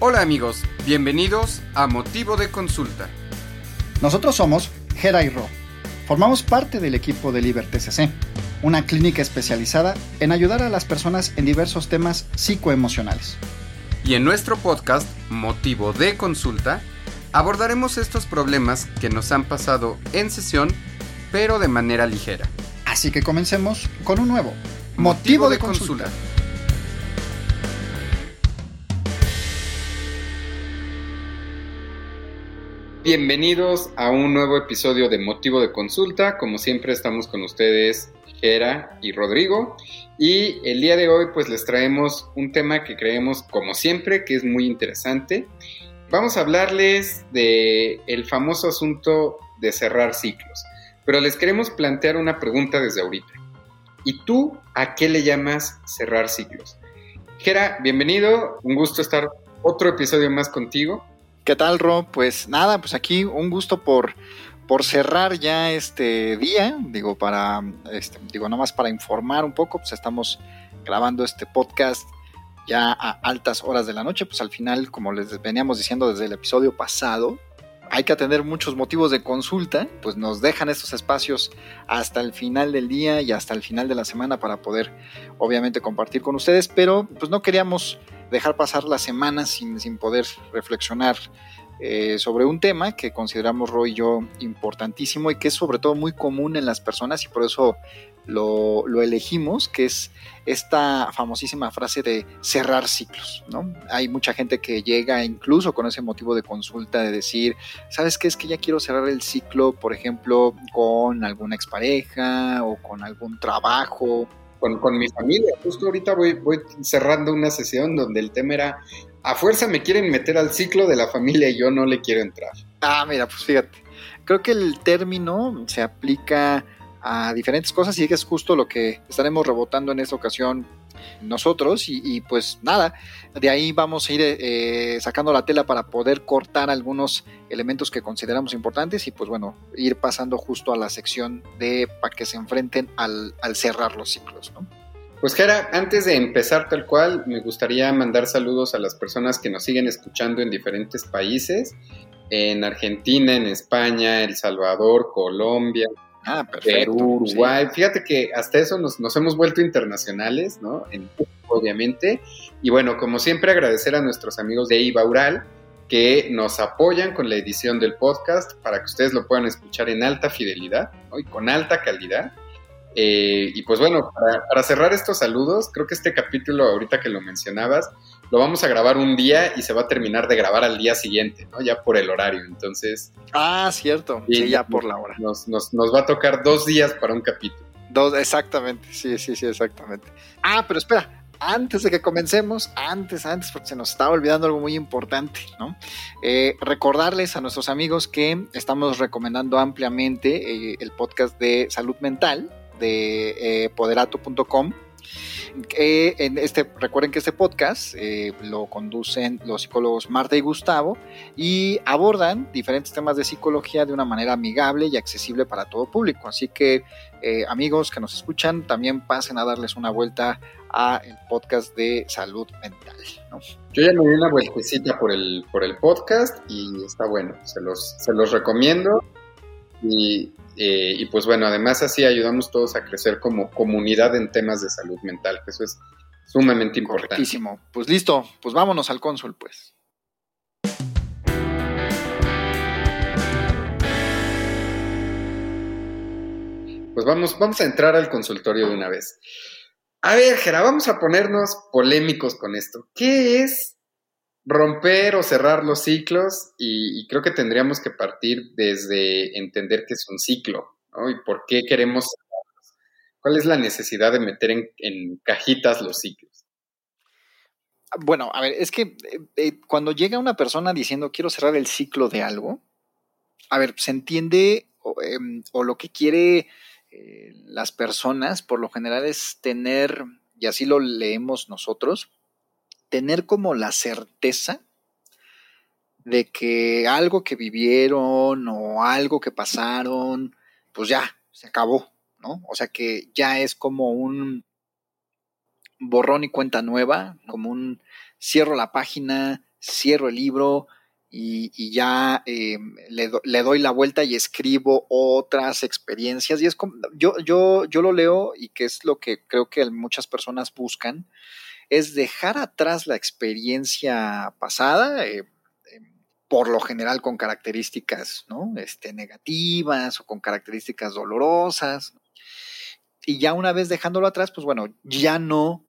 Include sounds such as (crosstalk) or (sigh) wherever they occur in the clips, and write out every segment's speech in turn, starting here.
Hola amigos, bienvenidos a Motivo de Consulta. Nosotros somos Gera y Ro. Formamos parte del equipo de LiberTCC, una clínica especializada en ayudar a las personas en diversos temas psicoemocionales. Y en nuestro podcast, Motivo de Consulta, abordaremos estos problemas que nos han pasado en sesión, pero de manera ligera. Así que comencemos con un nuevo Motivo, de, consulta. Bienvenidos a un nuevo episodio de Motivo de Consulta. Como siempre estamos con ustedes, Gera y Rodrigo. Y el día de hoy pues les traemos un tema que creemos como siempre que es muy interesante. Vamos a hablarles de famoso asunto de cerrar ciclos. Pero les queremos plantear una pregunta desde ahorita. ¿Y tú a qué le llamas cerrar ciclos? Gera, bienvenido. Un gusto estar otro episodio más contigo. ¿Qué tal, Ro? Pues nada, pues aquí un gusto por, por cerrar ya este día, digo, para, este, digo, más para informar un poco, pues estamos grabando este podcast ya a altas horas de la noche, pues al final, como les veníamos diciendo desde el episodio pasado, hay que atender muchos motivos de consulta, pues nos dejan estos espacios hasta el final del día y hasta el final de la semana para poder, obviamente, compartir con ustedes, pero pues no queríamos dejar pasar la semana sin, sin poder reflexionar eh, sobre un tema que consideramos Roy y yo importantísimo y que es sobre todo muy común en las personas y por eso lo, lo, elegimos, que es esta famosísima frase de cerrar ciclos, ¿no? Hay mucha gente que llega incluso con ese motivo de consulta de decir, ¿sabes qué? Es que ya quiero cerrar el ciclo, por ejemplo, con alguna expareja o con algún trabajo con, mi familia. Justo ahorita voy, voy cerrando una sesión donde el tema era, a fuerza me quieren meter al ciclo de la familia y yo no le quiero entrar. Ah, mira, pues fíjate, creo que el término se aplica a diferentes cosas y es justo lo que estaremos rebotando en esta ocasión nosotros y, pues nada, de ahí vamos a ir eh, sacando la tela para poder cortar algunos elementos que consideramos importantes y pues bueno, ir pasando justo a la sección de para que se enfrenten al, cerrar los ciclos, ¿no? Pues Jera, antes de empezar tal cual, me gustaría mandar saludos a las personas que nos siguen escuchando en diferentes países, en Argentina, en España, El Salvador, Colombia, Ah, Perú, Uruguay. Fíjate que hasta eso nos, hemos vuelto internacionales, ¿no? obviamente. Y bueno, como siempre, agradecer a nuestros amigos de Ibaural que nos apoyan con la edición del podcast para que ustedes lo puedan escuchar en alta fidelidad y con alta calidad. Eh, y pues bueno, para, para, cerrar estos saludos, creo que este capítulo, ahorita que lo mencionabas, lo vamos a grabar un día y se va a terminar de grabar al día siguiente, ¿no? Ya por el horario, entonces... Ah, cierto, sí, ya por la hora. Nos, nos, nos va a tocar dos días para un capítulo. Dos, exactamente, sí, sí, sí, exactamente. Ah, pero espera, antes de que comencemos, antes, antes, porque se nos estaba olvidando algo muy importante, ¿no? Eh, recordarles a nuestros amigos que estamos recomendando ampliamente eh, el podcast de salud mental de eh, poderato.com en este, recuerden que este podcast eh, lo conducen los psicólogos Marta y Gustavo y abordan diferentes temas de psicología de una manera amigable y accesible para todo público. Así que eh, amigos que nos escuchan, también pasen a darles una vuelta a el podcast de salud mental. Yo ya me di una vueltecita por el, por el podcast y está bueno, se los, se los recomiendo. Y, eh, y pues bueno, además así ayudamos todos a crecer como comunidad en temas de salud mental, que eso es sumamente importante. Correctísimo. Pues listo, pues vámonos al cónsul, pues. Pues vamos, vamos a entrar al consultorio de una vez. A ver, Gera, vamos a ponernos polémicos con esto. ¿Qué es romper o cerrar los ciclos y, creo que tendríamos que partir desde entender que es un ciclo, ¿no? Y por qué queremos ¿Cuál es la necesidad de meter en, cajitas los ciclos? Bueno, a ver, es que eh, eh, cuando llega una persona diciendo quiero cerrar el ciclo de algo, a ver, se entiende o, em, lo que quiere eh, las personas por lo general es tener, y así lo leemos nosotros, tener como la certeza de que algo que vivieron o algo que pasaron, pues ya, se acabó, ¿no? O sea que ya es como un borrón y cuenta nueva, como un cierro la página, cierro el libro y, ya eh, le, le, doy la vuelta y escribo otras experiencias. Y es como, yo, yo, yo lo leo y que es lo que creo que muchas personas buscan, es dejar atrás la experiencia pasada. Eh, por lo general con características ¿no? este, negativas o con características dolorosas. Y ya una vez dejándolo atrás, pues bueno, ya no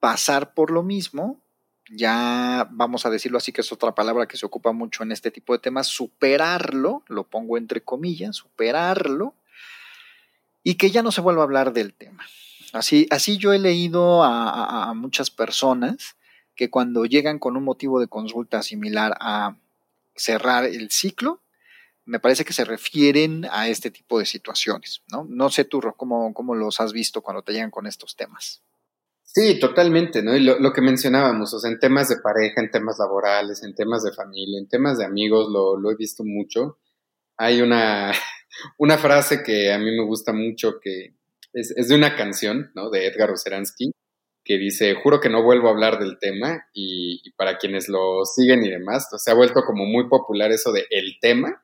pasar por lo mismo, ya vamos a decirlo así, que es otra palabra que se ocupa mucho en este tipo de temas, superarlo, lo pongo entre comillas, superarlo, y que ya no se vuelva a hablar del tema. Así, así yo he leído a muchas personas que cuando llegan con un motivo de consulta similar a cerrar el ciclo, me parece que se refieren a este tipo de situaciones, ¿no? No sé tú, cómo, cómo los has visto cuando te llegan con estos temas. Sí, totalmente, ¿no? Y lo, que mencionábamos, o sea, en temas de pareja, en temas laborales, en temas de familia, en temas de amigos, lo, lo he visto mucho. Hay una, (laughs) una frase que a mí me gusta mucho, que es, es de una canción, ¿no? De Edgar Oceransky, que dice, juro que no vuelvo a hablar del tema y, para quienes lo siguen y demás, se ha vuelto como muy popular eso de el tema,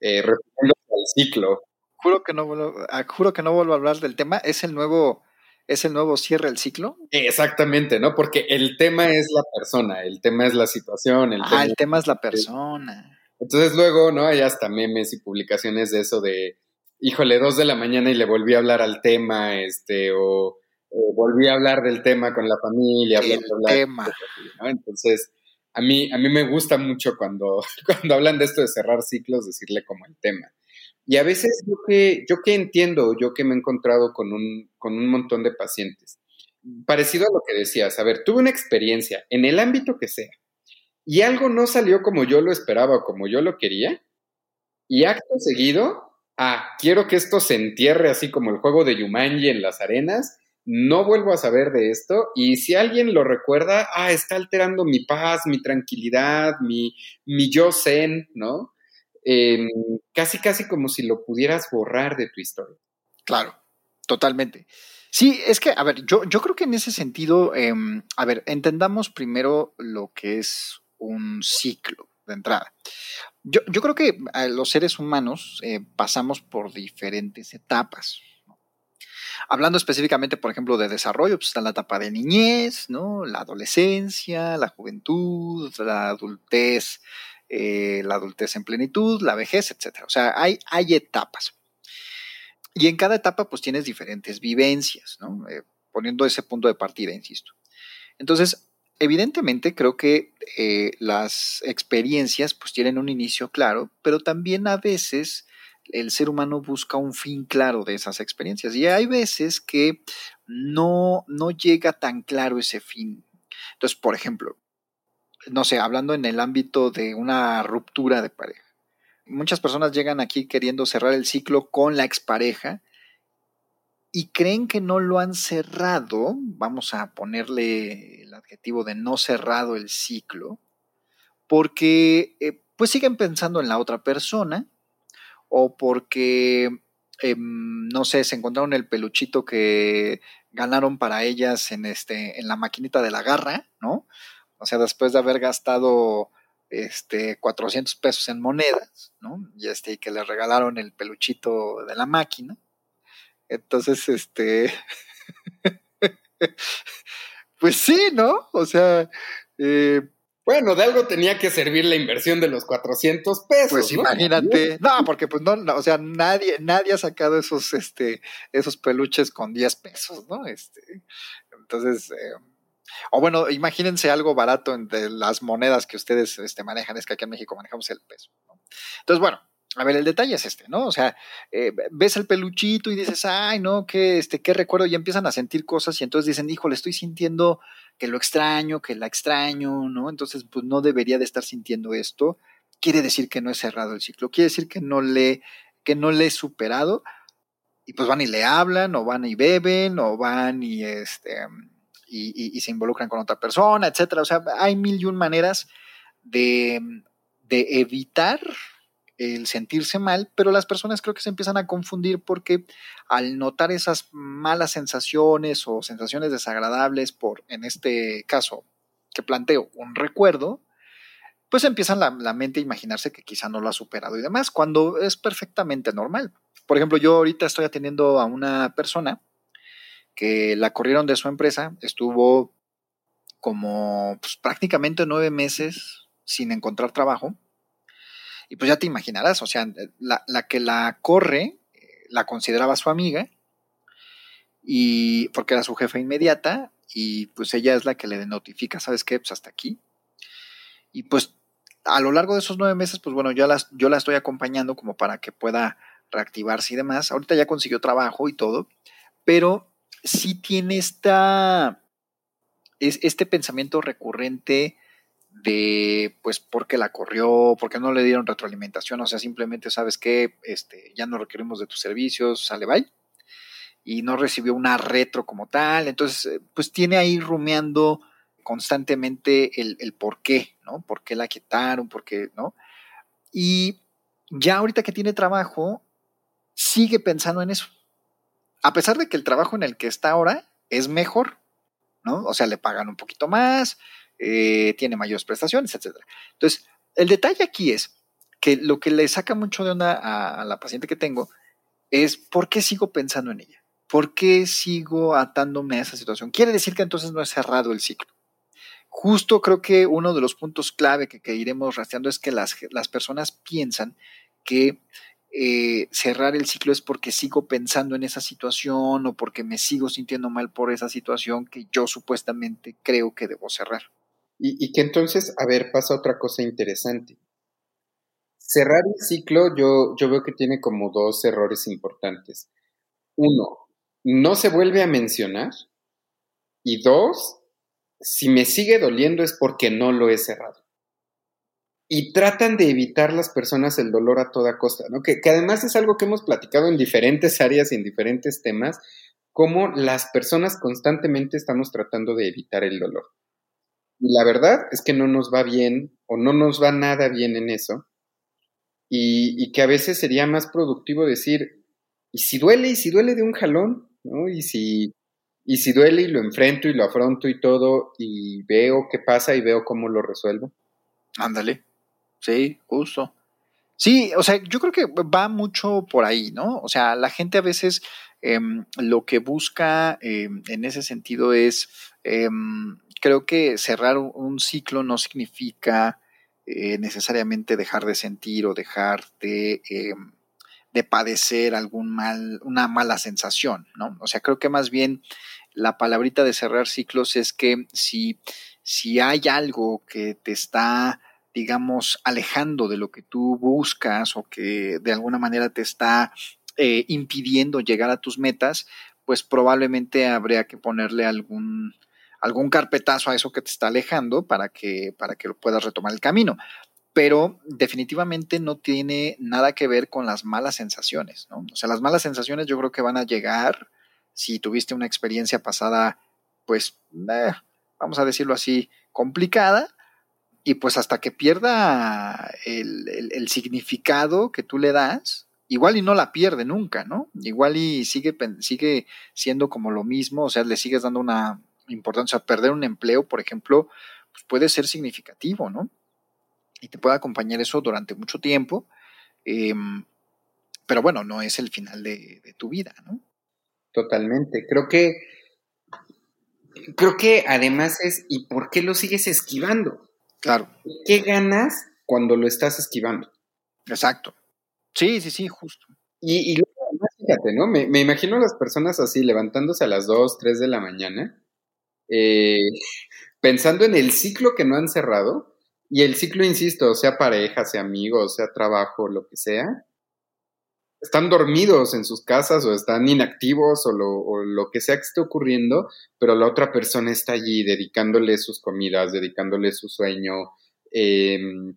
eh, al ciclo. Juro que no vuelvo, ah, juro que no vuelvo a hablar del tema, es el nuevo, es el nuevo cierre del ciclo. Exactamente, ¿no? Porque el tema es la persona, el tema es la situación. El ah, el tema es la persona. Entonces luego, ¿no? Hay hasta memes y publicaciones de eso de, híjole, dos de la mañana y le volví a hablar al tema, este, o volví a hablar del tema con la familia. El tema. Entonces, a mí, a mí me gusta mucho cuando, (laughs) cuando hablan de esto de cerrar ciclos, decirle como el tema. Y a veces yo que, yo que entiendo, yo que me he encontrado con un, con un montón de pacientes, parecido a lo que decías, a ver, tuve una experiencia en el ámbito que sea y algo no salió como yo lo esperaba o como yo lo quería, y acto seguido, ah, quiero que esto se entierre así como el juego de Yumanji en las arenas no vuelvo a saber de esto y si alguien lo recuerda, ah, está alterando mi paz, mi tranquilidad, mi, mi yo zen, ¿no? Em, casi, casi como si lo pudieras borrar de tu historia. Claro, totalmente. Sí, es que, a ver, yo, yo creo que en ese sentido, em, a ver, entendamos primero lo que es un ciclo de entrada. Yo, yo creo que los seres humanos eh, pasamos por diferentes etapas. Hablando específicamente, por ejemplo, de desarrollo, pues está la etapa de niñez, ¿no? La adolescencia, la juventud, la adultez, eh, la adultez en plenitud, la vejez, etc. O sea, hay, hay etapas. Y en cada etapa, pues tienes diferentes vivencias, ¿no? Eh, poniendo ese punto de partida, insisto. Entonces, evidentemente creo que eh, las experiencias pues tienen un inicio claro, pero también a veces el ser humano busca un fin claro de esas experiencias y hay veces que no, no llega tan claro ese fin. Entonces, por ejemplo, no sé, hablando en el ámbito de una ruptura de pareja. Muchas personas llegan aquí queriendo cerrar el ciclo con la expareja y creen que no lo han cerrado, vamos a ponerle el adjetivo de no cerrado el ciclo, porque eh, pues siguen pensando en la otra persona, o porque, em, no sé, se encontraron el peluchito que ganaron para ellas en, este, en la maquinita de la garra, ¿no? O sea, después de haber gastado este, 400 pesos en monedas, ¿no? Y este, que le regalaron el peluchito de la máquina. Entonces, este, (laughs) pues sí, ¿no? O sea, eh, bueno, de algo tenía que servir la inversión de los 400 pesos. Pues imagínate. No, porque pues no, o sea, nadie, nadie ha sacado esos, este, esos peluches con 10 pesos, ¿no? Este, entonces, eh, o bueno, imagínense algo barato entre las monedas que ustedes este, manejan, es que aquí en México manejamos el peso. ¿no? Entonces, bueno, a ver, el detalle es este, ¿no? O sea, eh, ves el peluchito y dices, ay, no, qué, este, qué recuerdo, y empiezan a sentir cosas y entonces dicen, híjole, estoy sintiendo que lo extraño, que la extraño, ¿no? Entonces, pues no debería de estar sintiendo esto. Quiere decir que no he cerrado el ciclo, quiere decir que no le, que no le he superado, y pues van y le hablan, o van y beben, o van y este y, y se involucran con otra persona, etcétera. O sea, hay mil y un maneras de, de evitar el sentirse mal, pero las personas creo que se empiezan a confundir porque al notar esas malas sensaciones o sensaciones desagradables por, en este caso que planteo, un recuerdo, pues empieza la, la, mente a imaginarse que quizá no lo ha superado y demás, cuando es perfectamente normal. Por ejemplo, yo ahorita estoy atendiendo a una persona que la corrieron de su empresa, estuvo como pues, prácticamente nueve meses sin encontrar trabajo. Y pues ya te imaginarás, o sea, la, la que la corre la consideraba su amiga y porque era su jefa inmediata y pues ella es la que le notifica, ¿sabes qué? Pues hasta aquí. Y pues a lo largo de esos nueve meses, pues bueno, yo, yo la estoy acompañando como para que pueda reactivarse y demás. Ahorita ya consiguió trabajo y todo, pero sí tiene esta, es, este pensamiento recurrente de, pues, por qué la corrió, por qué no le dieron retroalimentación, o sea, simplemente, ¿sabes qué? Este, ya no requerimos de tus servicios, sale, bye y no recibió una retro como tal. Entonces, eh, pues tiene ahí rumeando constantemente el, el por qué, ¿no? ¿Por qué la quitaron? ¿Por qué, no? Y ya ahorita que tiene trabajo, sigue pensando en eso. A pesar de que el trabajo en el que está ahora es mejor, ¿no? O sea, le pagan un poquito más, eh, tiene mayores prestaciones, etc. Entonces, el detalle aquí es que lo que le saca mucho de onda a, la paciente que tengo es por qué sigo pensando en ella. ¿Por qué sigo atándome a esa situación? Quiere decir que entonces no he cerrado el ciclo. Justo creo que uno de los puntos clave que, iremos rastreando es que las, personas piensan que eh, cerrar el ciclo es porque sigo pensando en esa situación o porque me sigo sintiendo mal por esa situación que yo supuestamente creo que debo cerrar. Y, que entonces, a ver, pasa otra cosa interesante. Cerrar el ciclo yo, yo veo que tiene como dos errores importantes. Uno, no se vuelve a mencionar. Y dos, si me sigue doliendo es porque no lo he cerrado. Y tratan de evitar las personas el dolor a toda costa, ¿no? Que, que además es algo que hemos platicado en diferentes áreas y en diferentes temas, cómo las personas constantemente estamos tratando de evitar el dolor. Y la verdad es que no nos va bien o no nos va nada bien en eso. Y, y que a veces sería más productivo decir, ¿y si duele? ¿Y si duele de un jalón? ¿no? Y si, y si duele y lo enfrento y lo afronto y todo y veo qué pasa y veo cómo lo resuelvo. Ándale, sí, justo. Sí, o sea, yo creo que va mucho por ahí, ¿no? O sea, la gente a veces em, lo que busca em, en ese sentido es, em, creo que cerrar un ciclo no significa eh, necesariamente dejar de sentir o dejar de de padecer algún mal, una mala sensación, ¿no? O sea, creo que más bien la palabrita de cerrar ciclos es que si, si hay algo que te está, digamos, alejando de lo que tú buscas o que de alguna manera te está eh, impidiendo llegar a tus metas, pues probablemente habría que ponerle algún, algún carpetazo a eso que te está alejando para que, para que puedas retomar el camino pero definitivamente no tiene nada que ver con las malas sensaciones, ¿no? O sea, las malas sensaciones yo creo que van a llegar si tuviste una experiencia pasada, pues, eh, vamos a decirlo así, complicada, y pues hasta que pierda el, significado que tú le das, igual y no la pierde nunca, ¿no? Igual y sigue, sigue siendo como lo mismo, o sea, le sigues dando una importancia, a perder un empleo, por ejemplo, pues puede ser significativo, ¿no? y te puede acompañar eso durante mucho tiempo. Em, pero bueno, no es el final de, tu vida, ¿no? Totalmente. Creo que, creo que además es, ¿y por qué lo sigues esquivando? Claro. ¿Qué ganas cuando lo estás esquivando? Exacto. Sí, sí, sí, justo. Y, y luego, además, fíjate, ¿no? Me, me, imagino a las personas así, levantándose a las 2, 3 de la mañana, eh, pensando en el ciclo que no han cerrado y el ciclo, insisto, sea pareja, sea amigos, sea trabajo, lo que sea, están dormidos en sus casas o están inactivos o lo, que sea que esté ocurriendo, pero la otra persona está allí dedicándole sus comidas, dedicándole su sueño em,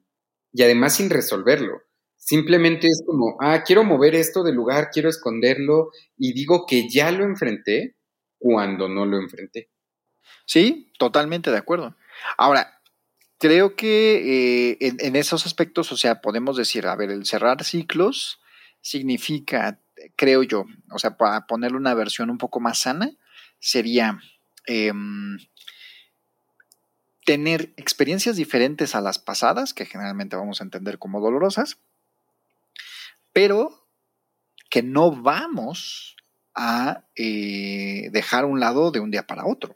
y además sin resolverlo. Simplemente es como, ah, quiero mover esto del lugar, quiero esconderlo y digo que ya lo enfrenté cuando no lo enfrenté. Sí, totalmente de acuerdo. Ahora, creo que eh, en, esos aspectos, o sea, podemos decir, a ver, el cerrar ciclos significa, creo yo, o sea, para ponerle una versión un poco más sana, sería em, tener experiencias diferentes a las pasadas, que generalmente vamos a entender como dolorosas, pero que no vamos a eh, dejar un lado de un día para otro.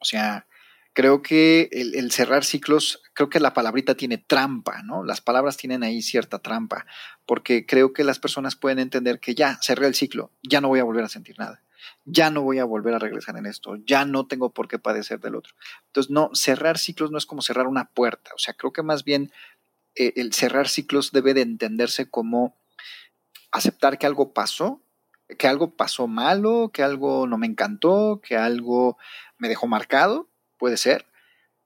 O sea, creo que el, cerrar ciclos, creo que la palabrita tiene trampa, ¿no? Las palabras tienen ahí cierta trampa, porque creo que las personas pueden entender que ya cerré el ciclo, ya no voy a volver a sentir nada, ya no voy a volver a regresar en esto, ya no tengo por qué padecer del otro. Entonces, no, cerrar ciclos no es como cerrar una puerta, o sea, creo que más bien eh, el cerrar ciclos debe de entenderse como aceptar que algo pasó, que algo pasó malo, que algo no me encantó, que algo me dejó marcado, puede ser,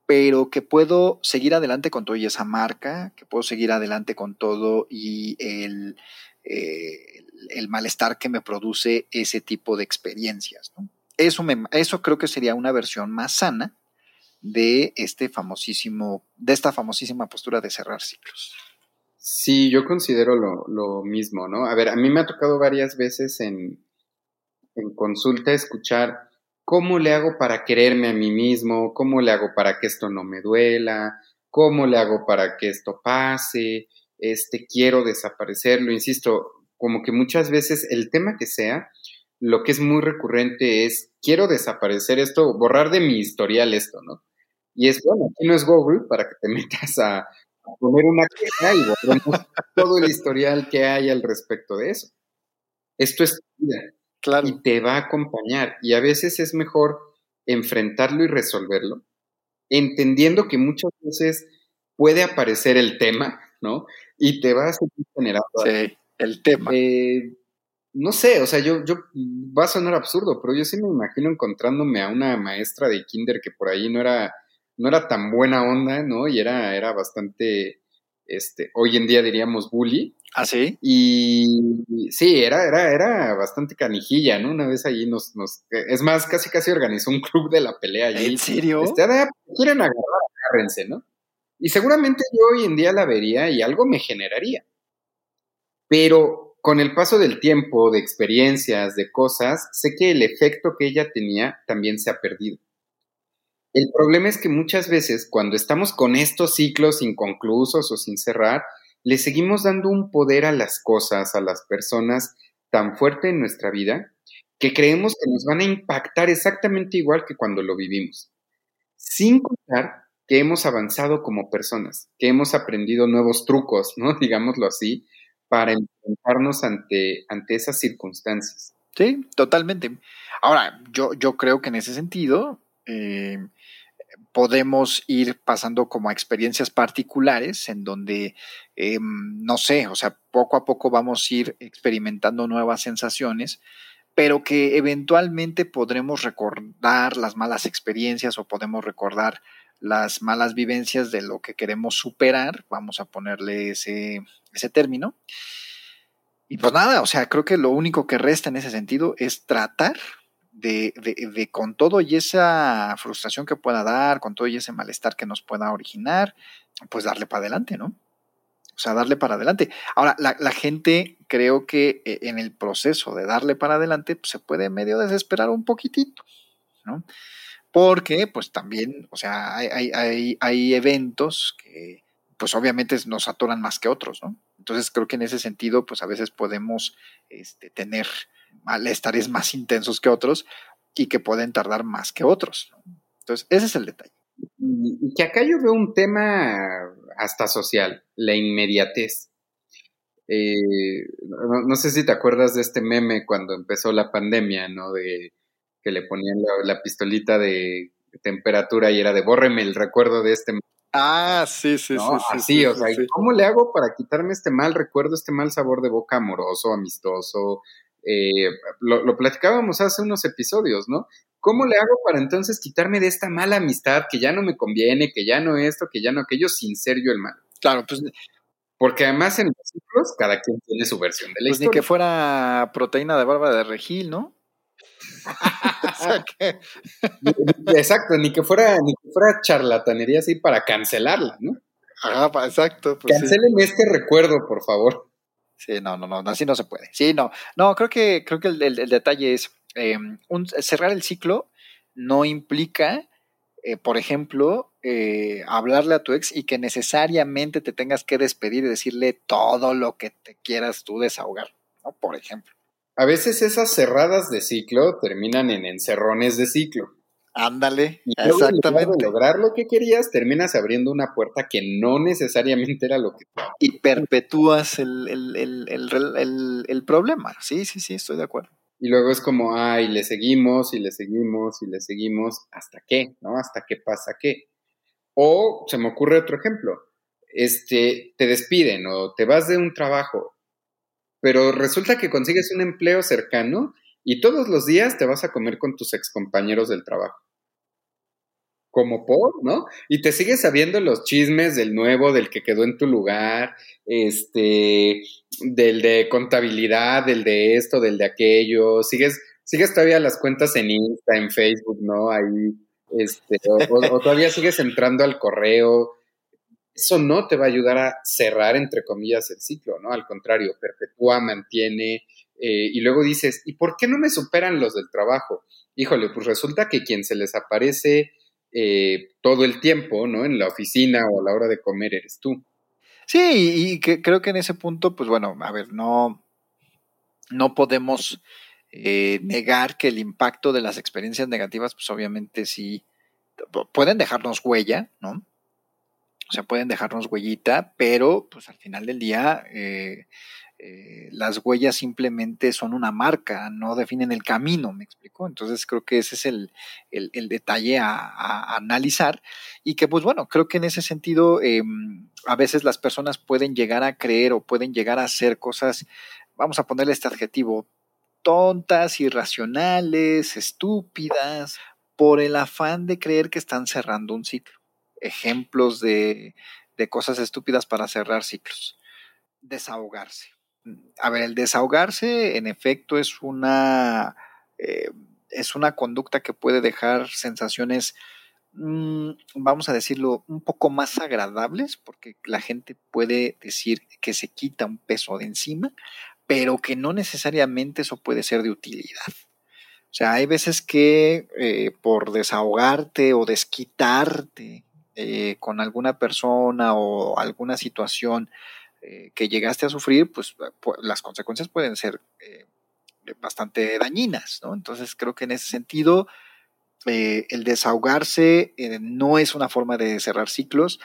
pero que puedo seguir adelante con todo y esa marca, que puedo seguir adelante con todo y el, eh, el malestar que me produce ese tipo de experiencias. Eso, eso creo que sería una versión más sana de este famosísimo, de esta famosísima postura de cerrar ciclos. Sí, yo considero lo, lo mismo, ¿no? A ver, a mí me ha tocado varias veces en, en consulta escuchar cómo le hago para quererme a mí mismo, cómo le hago para que esto no me duela, cómo le hago para que esto pase, este, quiero desaparecerlo, insisto, como que muchas veces el tema que sea, lo que es muy recurrente es, quiero desaparecer esto, borrar de mi historial esto, ¿no? Y es, bueno, aquí no es Google para que te (laughs) metas a, poner una queja y borremos todo el historial que hay al respecto de eso. Esto es vida. Claro. Y te va a acompañar. Y a veces es mejor enfrentarlo y resolverlo, entendiendo que muchas veces puede aparecer el tema, ¿no? Y te va a seguir generando. Sí, el tema. Eh, no sé, o sea, yo, yo, va a sonar absurdo, pero yo sí me imagino encontrándome a una maestra de kinder que por ahí no era, no era tan buena onda, ¿no? Y era, era bastante, este, hoy en día diríamos bully. ¿Ah, sí? Y sí, era, era, era bastante canijilla, ¿no? Una vez allí nos, nos, es más, casi casi organizó un club de la pelea allí. ¿En serio? Este, quieren agarrar, agárrense, ¿no? Y seguramente yo hoy en día la vería y algo me generaría. Pero con el paso del tiempo, de experiencias, de cosas, sé que el efecto que ella tenía también se ha perdido. El problema es que muchas veces cuando estamos con estos ciclos inconclusos o sin cerrar, le seguimos dando un poder a las cosas, a las personas tan fuerte en nuestra vida, que creemos que nos van a impactar exactamente igual que cuando lo vivimos. Sin contar que hemos avanzado como personas, que hemos aprendido nuevos trucos, ¿no? (laughs) Digámoslo así, para enfrentarnos ante, ante esas circunstancias. Sí, totalmente. Ahora, yo, yo creo que en ese sentido eh, podemos ir pasando como a experiencias particulares en donde, eh, no sé, o sea, poco a poco vamos a ir experimentando nuevas sensaciones, pero que eventualmente podremos recordar las malas experiencias o podemos recordar las malas vivencias de lo que queremos superar, vamos a ponerle ese, ese término. Y pues nada, o sea, creo que lo único que resta en ese sentido es tratar de, de, con todo y esa frustración que pueda dar, con todo y ese malestar que nos pueda originar, pues darle para adelante, ¿no? O sea, darle para adelante. Ahora, la, la gente creo que eh, en el proceso de darle para adelante, pues se puede medio desesperar un poquitito, ¿no? porque pues también, o sea, hay, hay, hay, eventos que pues obviamente nos atoran más que otros, ¿no? Entonces creo que en ese sentido pues a veces podemos este, tener malestares más intensos que otros y que pueden tardar más que otros. ¿no? Entonces ese es el detalle. Y, que acá yo veo un tema hasta social, la inmediatez. Eh, no, sé si te acuerdas de este meme cuando empezó la pandemia, ¿no? De que le ponían la, pistolita de temperatura y era de bórreme el recuerdo de este Ah, sí, sí, sí. Así, o sea, ¿cómo le hago para quitarme este mal recuerdo, este mal sabor de boca amoroso, amistoso? Eh, lo, platicábamos hace unos episodios, ¿no? ¿Cómo le hago para entonces quitarme de esta mala amistad que ya no me conviene, que ya no esto, que ya no aquello, sin ser yo el mal? Claro, pues. Porque además en los ciclos cada quien tiene su versión de la pues historia. Ni que fuera proteína de barba de regil, ¿no? (laughs) Exacto, ni que fuera, ni que fuera charlatanería así para cancelarla, ¿no? Ajá, exacto. Pues este recuerdo, por favor. Sí, no, no, no, así no se puede. Sí, no, no, creo que, creo que el, detalle es em, cerrar el ciclo no implica eh, por ejemplo, eh, hablarle a tu ex y que necesariamente te tengas que despedir y decirle todo lo que te quieras tú desahogar, ¿no? Por ejemplo. A veces esas cerradas de ciclo terminan en encerrones de ciclo. Ándale, exactamente. De lograr lo que querías, terminas abriendo una puerta que no necesariamente era lo que... Y perpetúas el, el, el, problema. Sí, sí, sí, estoy de acuerdo. Y luego es como, ay, le seguimos y le seguimos y le seguimos, ¿hasta qué? ¿No? ¿Hasta qué pasa qué? O se me ocurre otro ejemplo. Este, te despiden o te vas de un trabajo, pero resulta que consigues un empleo cercano y todos los días te vas a comer con tus excompañeros del trabajo como por, ¿no? Y te sigues sabiendo los chismes del nuevo, del que quedó en tu lugar, este, del de contabilidad, del de esto, del de aquello, sigues, sigues todavía las cuentas en Insta, en Facebook, ¿no? Ahí, este, o, todavía sigues entrando al correo. Eso no te va a ayudar a cerrar, entre comillas, el ciclo, ¿no? Al contrario, perpetúa, mantiene, eh, y luego dices, ¿y por qué no me superan los del trabajo? Híjole, pues resulta que quien se les aparece eh, todo el tiempo, ¿no? En la oficina o a la hora de comer eres tú. Sí, y creo que en ese punto, pues bueno, a ver, no, no podemos eh, negar que el impacto de las experiencias negativas, pues obviamente sí, pueden dejarnos huella, ¿no? O sea, pueden dejarnos huellita, pero pues al final del día eh, eh, las huellas simplemente son una marca, no definen el camino, me explico. Entonces creo que ese es el, detalle a, analizar y que pues bueno, creo que en ese sentido em, a veces las personas pueden llegar a creer o pueden llegar a hacer cosas, vamos a ponerle este adjetivo, tontas, irracionales, estúpidas, por el afán de creer que están cerrando un ciclo. Ejemplos de, de cosas estúpidas para cerrar ciclos. Desahogarse a ver, el desahogarse en efecto es una, eh, es una conducta que puede dejar sensaciones, mm, vamos a decirlo, un poco más agradables, porque la gente puede decir que se quita un peso de encima, pero que no necesariamente eso puede ser de utilidad. O sea, hay veces que eh, por desahogarte o desquitarte eh, con alguna persona o alguna situación, eh, que llegaste a sufrir, pues, las consecuencias pueden ser eh, bastante dañinas, ¿no? Entonces creo que en ese sentido eh, el desahogarse no es una forma de cerrar ciclos,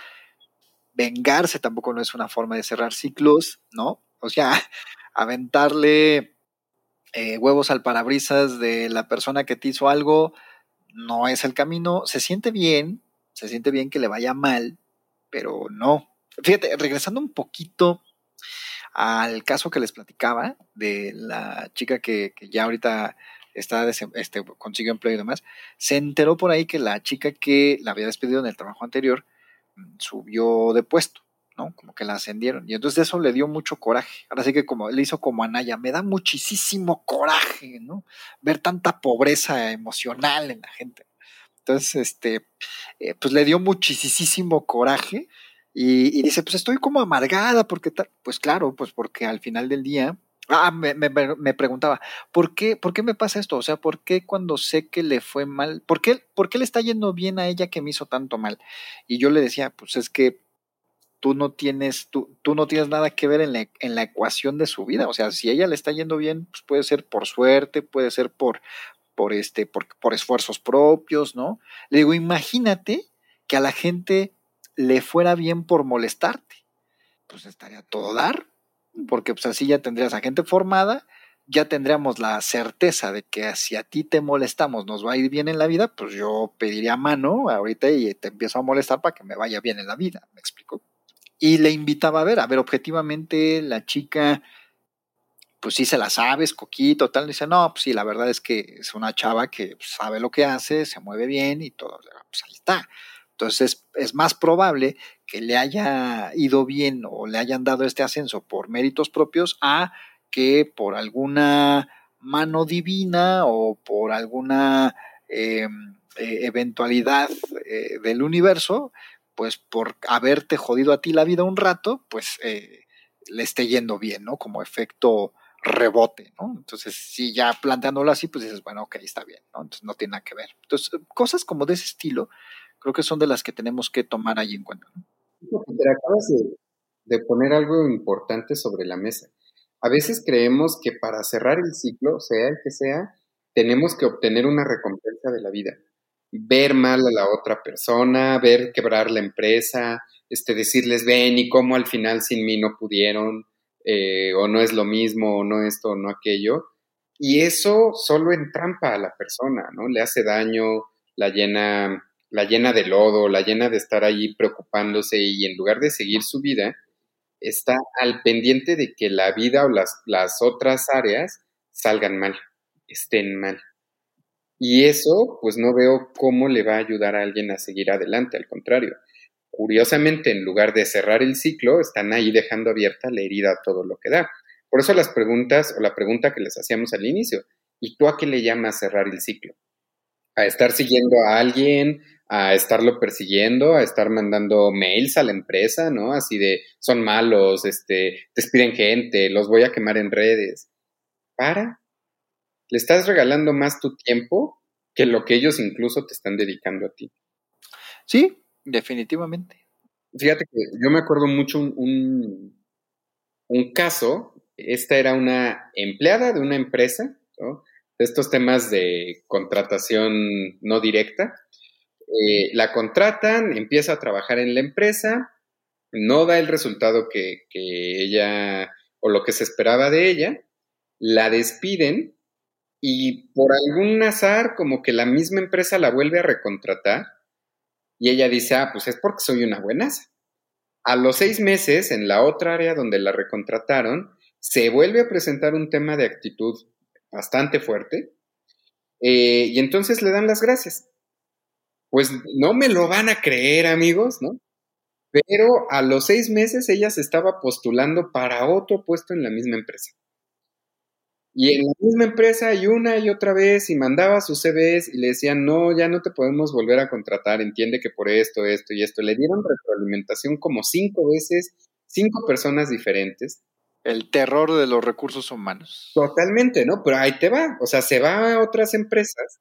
vengarse tampoco no es una forma de cerrar ciclos, ¿no? O sea, (laughs) aventarle huevos al parabrisas de la persona que te hizo algo no es el camino, se siente bien, se siente bien que le vaya mal, pero no, Fíjate, regresando un poquito al caso que les platicaba de la chica que, ya ahorita está este, consiguió empleo y demás, se enteró por ahí que la chica que la había despedido en el trabajo anterior mm, subió de puesto, ¿no? Como que la ascendieron. Y entonces eso le dio mucho coraje. Ahora sí que como le hizo como a Naya, me da muchísimo coraje, ¿no? Ver tanta pobreza emocional en la gente. Entonces, este, eh, pues le dio muchísimo coraje y, dice, pues estoy como amargada, porque tal. Pues claro, pues porque al final del día, ah, me, preguntaba, ¿por qué, ¿por qué me pasa esto? O sea, ¿por qué cuando sé que le fue mal, ¿por qué, por qué le está yendo bien a ella que me hizo tanto mal? Y yo le decía, pues es que tú no tienes, tú, tú no tienes nada que ver en la, en la ecuación de su vida. O sea, si ella le está yendo bien, pues puede ser por suerte, puede ser por, por, este, por, por esfuerzos propios, ¿no? Le digo, imagínate que a la gente le fuera bien por molestarte. Pues estaría todo dar, porque pues así ya tendrías a gente formada, ya tendríamos la certeza de que si a ti te molestamos nos va a ir bien en la vida, pues yo pediría mano ahorita y te empiezo a molestar para que me vaya bien en la vida, ¿me explico? Y le invitaba a ver, a ver, objetivamente la chica, pues sí se la sabes, coquito, tal, dice, no, pues sí, la verdad es que es una chava que sabe lo que hace, se mueve bien y todo, pues ahí está. Entonces es más probable que le haya ido bien o le hayan dado este ascenso por méritos propios a que por alguna mano divina o por alguna em, e, eventualidad eh, del universo, pues por haberte jodido a ti la vida un rato, pues eh, le esté yendo bien, ¿no? Como efecto rebote, ¿no? Entonces, si ya planteándolo así, pues dices, bueno, ok, está bien, ¿no? Entonces no tiene nada que ver. Entonces, cosas como de ese estilo creo que son de las que tenemos que tomar ahí en cuenta. Pero acabas de, poner algo importante sobre la mesa. A veces creemos que para cerrar el ciclo, sea el que sea, tenemos que obtener una recompensa de la vida. Ver mal a la otra persona, ver quebrar la empresa, este, decirles ven y cómo al final sin mí no pudieron, eh, o no es lo mismo, o no esto, o no aquello. Y eso solo entrampa a la persona, ¿no? Le hace daño, la llena la llena de lodo, la llena de estar allí preocupándose y en lugar de seguir su vida, está al pendiente de que la vida o las, las otras áreas salgan mal, estén mal. Y eso, pues no veo cómo le va a ayudar a alguien a seguir adelante, al contrario. Curiosamente, en lugar de cerrar el ciclo, están ahí dejando abierta la herida todo lo que da. Por eso las preguntas o la pregunta que les hacíamos al inicio, ¿y tú a qué le llamas cerrar el ciclo? ¿A estar siguiendo a alguien, a estarlo persiguiendo, a estar mandando mails a la empresa, ¿no? Así de, son malos, este, despiden gente, los voy a quemar en redes. Para. Le estás regalando más tu tiempo que lo que ellos incluso te están dedicando a ti. Sí, definitivamente. Fíjate que yo me acuerdo mucho un, un, un caso, esta era una empleada de una empresa, ¿no? De estos temas de contratación no directa, eh, la contratan, empieza a trabajar en la empresa, no da el resultado que, ella o lo que se esperaba de ella, la despiden y por algún azar como que la misma empresa la vuelve a recontratar y ella dice, ah, pues es porque soy una buenaza. A los seis meses, en la otra área donde la recontrataron, se vuelve a presentar un tema de actitud bastante fuerte eh, y entonces le dan las gracias. Pues no me lo van a creer, amigos, ¿no? Pero a los seis meses ella se estaba postulando para otro puesto en la misma empresa. Y en la misma empresa y una y otra vez y mandaba sus CVs y le decían, no, ya no te podemos volver a contratar, entiende que por esto, esto y esto. Le dieron retroalimentación como cinco veces, cinco personas diferentes. El terror de los recursos humanos. Totalmente, ¿no? Pero ahí te va. O sea, se va a otras empresas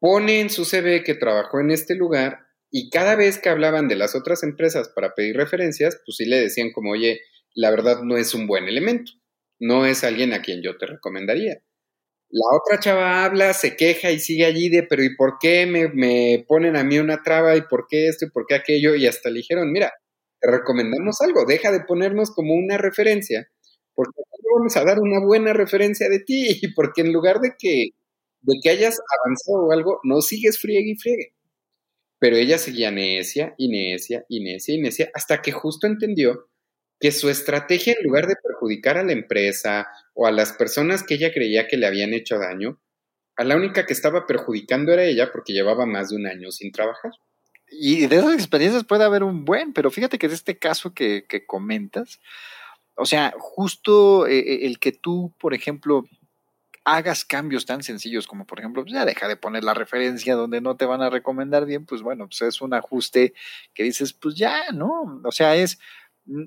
pone en su CV que trabajó en este lugar y cada vez que hablaban de las otras empresas para pedir referencias, pues sí le decían como, oye, la verdad no es un buen elemento, no es alguien a quien yo te recomendaría. La otra chava habla, se queja y sigue allí de, pero ¿y por qué me, me ponen a mí una traba? ¿Y por qué esto? ¿Y por qué aquello? Y hasta le dijeron, mira, te recomendamos algo, deja de ponernos como una referencia, porque vamos a dar una buena referencia de ti, (laughs) porque en lugar de que de que hayas avanzado o algo, no sigues friegue y friegue. Pero ella seguía necia y necia y necia y necia hasta que justo entendió que su estrategia, en lugar de perjudicar a la empresa o a las personas que ella creía que le habían hecho daño, a la única que estaba perjudicando era ella porque llevaba más de un año sin trabajar. Y de esas experiencias puede haber un buen, pero fíjate que de este caso que, que comentas, o sea, justo eh, eh, el que tú, por ejemplo, hagas cambios tan sencillos como, por ejemplo, ya deja de poner la referencia donde no te van a recomendar bien, pues bueno, pues es un ajuste que dices, pues ya, ¿no? O sea, es, mm,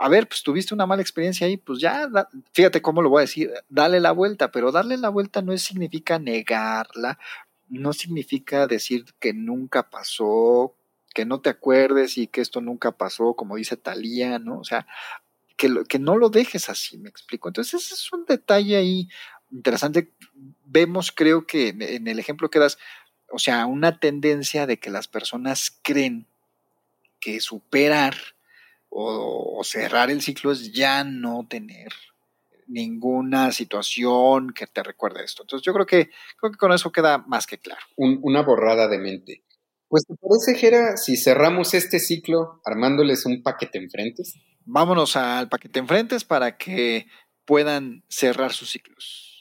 a ver, pues tuviste una mala experiencia ahí, pues ya, fíjate cómo lo voy a decir, dale la vuelta, pero darle la vuelta no significa negarla, no significa decir que nunca pasó, que no te acuerdes y que esto nunca pasó, como dice Talía, ¿no? O sea, que, que no lo dejes así, me explico. Entonces, ese es un detalle ahí interesante. Vemos, creo que en el ejemplo que das, o sea, una tendencia de que las personas creen que superar o, cerrar el ciclo es ya no tener ninguna situación que te recuerde esto. Entonces yo creo que, creo que con eso queda más que claro. una borrada de mente. Pues te parece, Jera, si cerramos este ciclo armándoles un paquete enfrentes. Vámonos al paquete enfrentes para que puedan cerrar sus ciclos.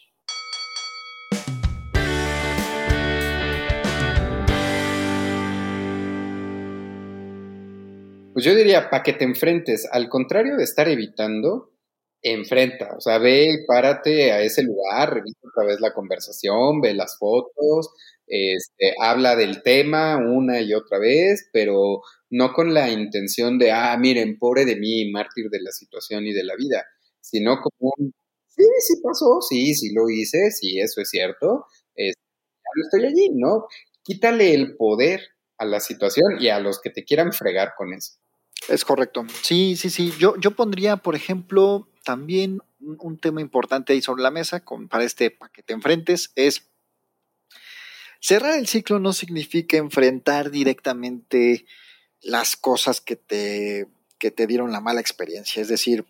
Pues yo diría, para que te enfrentes, al contrario de estar evitando, enfrenta, o sea, ve párate a ese lugar, revisa otra vez la conversación, ve las fotos, este, habla del tema una y otra vez, pero no con la intención de, ah, miren, pobre de mí, mártir de la situación y de la vida, sino como un, sí, sí pasó, sí, sí lo hice, sí, eso es cierto, ya no estoy allí, ¿no? Quítale el poder a la situación y a los que te quieran fregar con eso. Es correcto. Sí, sí, sí. Yo, yo pondría, por ejemplo, también un, tema importante ahí sobre la mesa con, para este paquete enfrentes es cerrar el ciclo no significa enfrentar directamente las cosas que te, que te dieron la mala experiencia. Es decir,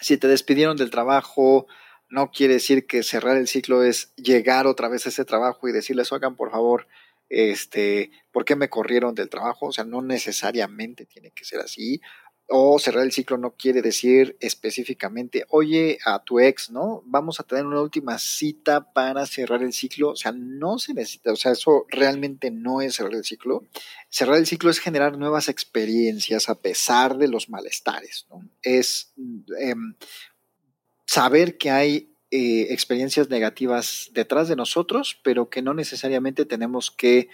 si te despidieron del trabajo, no quiere decir que cerrar el ciclo es llegar otra vez a ese trabajo y decirles, oigan, por favor, este, ¿por qué me corrieron del trabajo? O sea, no necesariamente tiene que ser así. O cerrar el ciclo no quiere decir específicamente, oye, a tu ex, ¿no? Vamos a tener una última cita para cerrar el ciclo. O sea, no se necesita, o sea, eso realmente no es cerrar el ciclo. Cerrar el ciclo es generar nuevas experiencias a pesar de los malestares, ¿no? Es em, saber que hay eh, experiencias negativas detrás de nosotros, pero que no necesariamente tenemos que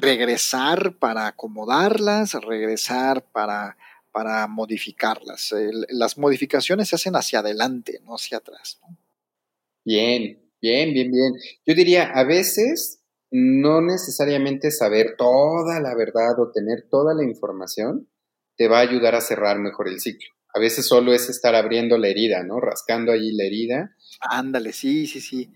regresar para acomodarlas, regresar para para modificarlas. las modificaciones se hacen hacia adelante, no hacia atrás. Bien, bien, bien, bien. Yo diría, a veces no necesariamente saber toda la verdad o tener toda la información te va a ayudar a cerrar mejor el ciclo. A veces solo es estar abriendo la herida, ¿no? Rascando allí la herida. Ándale, sí, sí, sí.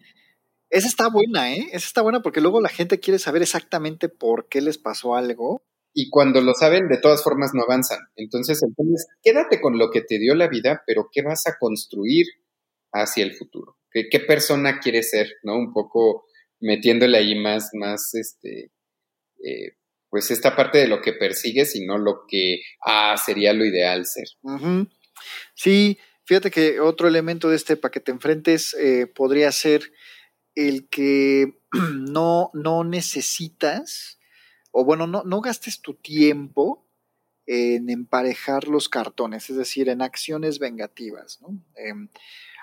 Esa está buena, ¿eh? Esa está buena porque luego la gente quiere saber exactamente por qué les pasó algo y cuando lo saben, de todas formas no avanzan. Entonces, entonces, quédate con lo que te dio la vida, pero ¿qué vas a construir hacia el futuro? ¿Qué, persona quieres ser? ¿No? Un poco metiéndole ahí más, más, este, eh, pues esta parte de lo que persigues y no lo que, ah, sería lo ideal ser. Sí, fíjate que otro elemento de este paquete enfrentes eh, podría ser el que (clears throat) no, no necesitas o bueno, no, no gastes tu tiempo en emparejar los cartones, es decir, en acciones vengativas. ¿no? Em,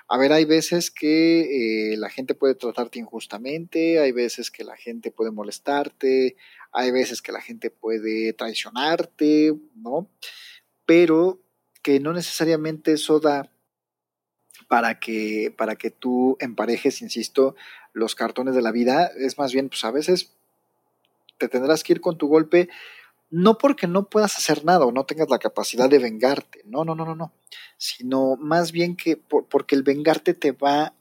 a ver, hay veces que eh, la gente puede tratarte injustamente, hay veces que la gente puede molestarte, hay veces que la gente puede traicionarte, ¿no? Pero que no necesariamente eso da para que, para que tú emparejes, insisto, los cartones de la vida. Es más bien, pues a veces te tendrás que ir con tu golpe, no porque no puedas hacer nada o no tengas la capacidad de vengarte, no, no, no, no, no, sino más bien que porque el vengarte te va,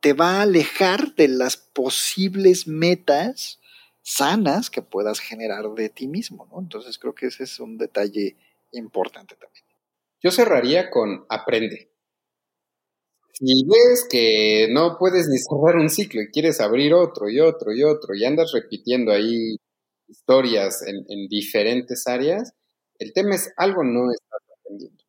te va a alejar de las posibles metas sanas que puedas generar de ti mismo, ¿no? Entonces creo que ese es un detalle importante también. Yo cerraría con aprende. Si ves que no puedes ni cerrar un ciclo y quieres abrir otro y otro y otro y andas repitiendo ahí historias en, diferentes áreas, el tema es algo no estás aprendiendo.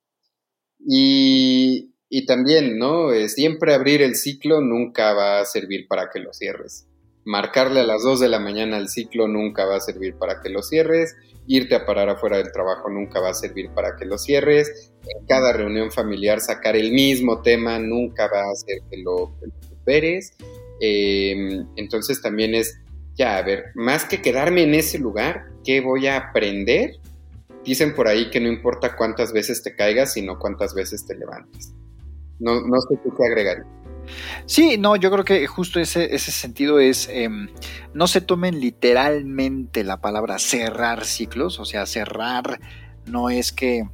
Y, y también, ¿no? Eh, siempre abrir el ciclo nunca va a servir para que lo cierres. Marcarle a las 2 de la mañana al ciclo nunca va a servir para que lo cierres irte a parar afuera del trabajo nunca va a servir para que lo cierres, en cada reunión familiar sacar el mismo tema nunca va a hacer que lo, superes, em, entonces también es, ya, a ver, más que quedarme en ese lugar, ¿qué voy a aprender? Dicen por ahí que no importa cuántas veces te caigas, sino cuántas veces te levantes. No, no sé qué agregar. Sí, no, yo creo que justo ese, ese sentido es, em, no se tomen literalmente la palabra cerrar ciclos, o sea, cerrar no es que,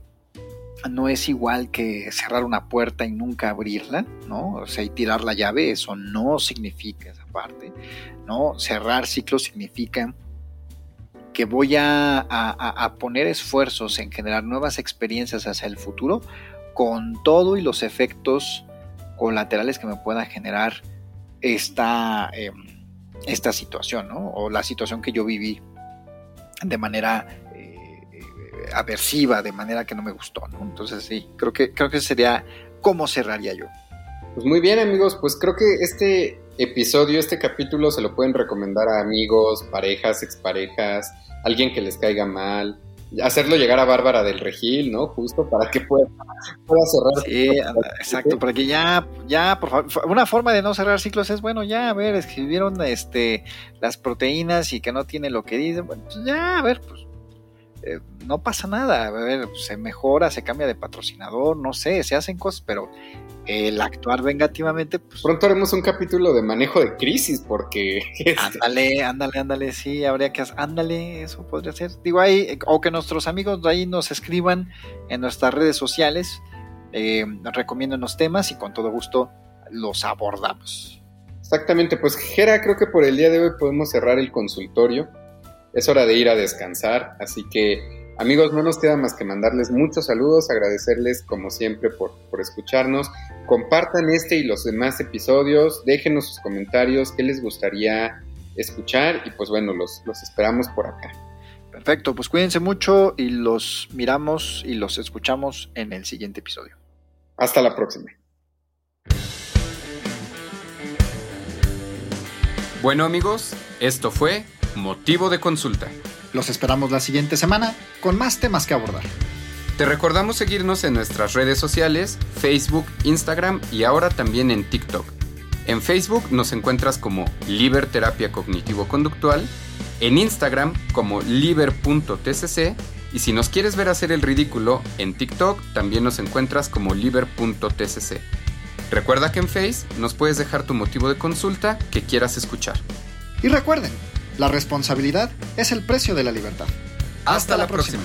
no es igual que cerrar una puerta y nunca abrirla, ¿no? O sea, y tirar la llave, eso no significa esa parte, ¿no? Cerrar ciclos significa que voy a, a poner esfuerzos en generar nuevas experiencias hacia el futuro con todo y los efectos colaterales que me pueda generar esta, em, esta situación, ¿no? O la situación que yo viví de manera eh, aversiva, de manera que no me gustó, ¿no? Entonces sí, creo que, creo que sería cómo cerraría yo. Pues muy bien amigos, pues creo que este episodio, este capítulo se lo pueden recomendar a amigos, parejas, exparejas, alguien que les caiga mal, hacerlo llegar a Bárbara del Regil, ¿no? Justo para que pueda, cerrar. Sí, exacto, para que ya, ya, por favor, una forma de no cerrar ciclos es, bueno, ya, a ver, escribieron este, las proteínas y que no tiene lo que dice, bueno, pues ya, a ver, pues, eh, no pasa nada, a ver, se mejora, se cambia de patrocinador, no sé, se hacen cosas, pero el actuar vengativamente, pues... Pronto haremos un capítulo de manejo de crisis, porque... (laughs) Este, ándale, ándale, ándale, sí, habría que... Ándale, eso podría ser. Digo, ahí, o que nuestros amigos de ahí nos escriban en nuestras redes sociales, eh, recomienden los temas y con todo gusto los abordamos. Exactamente, pues Jera, creo que por el día de hoy podemos cerrar el consultorio. Es hora de ir a descansar, así que amigos, no nos queda más que mandarles muchos saludos, agradecerles como siempre por, por escucharnos. Compartan este y los demás episodios, déjenos sus comentarios, qué les gustaría escuchar y pues bueno, los, los esperamos por acá. Perfecto, pues cuídense mucho y los miramos y los escuchamos en el siguiente episodio. Hasta la próxima. Bueno amigos, esto fue Motivo de Consulta. Los esperamos la siguiente semana con más temas que abordar. Te recordamos seguirnos en nuestras redes sociales, Facebook, Instagram y ahora también en TikTok. En Facebook nos encuentras como Liber Terapia Cognitivo Conductual, en Instagram como liber.tcc y si nos quieres ver hacer el ridículo, en TikTok también nos encuentras como liber.tcc. Recuerda que en Face nos puedes dejar tu motivo de consulta que quieras escuchar. Y recuerden, la responsabilidad es el precio de la libertad. Hasta, la, próxima.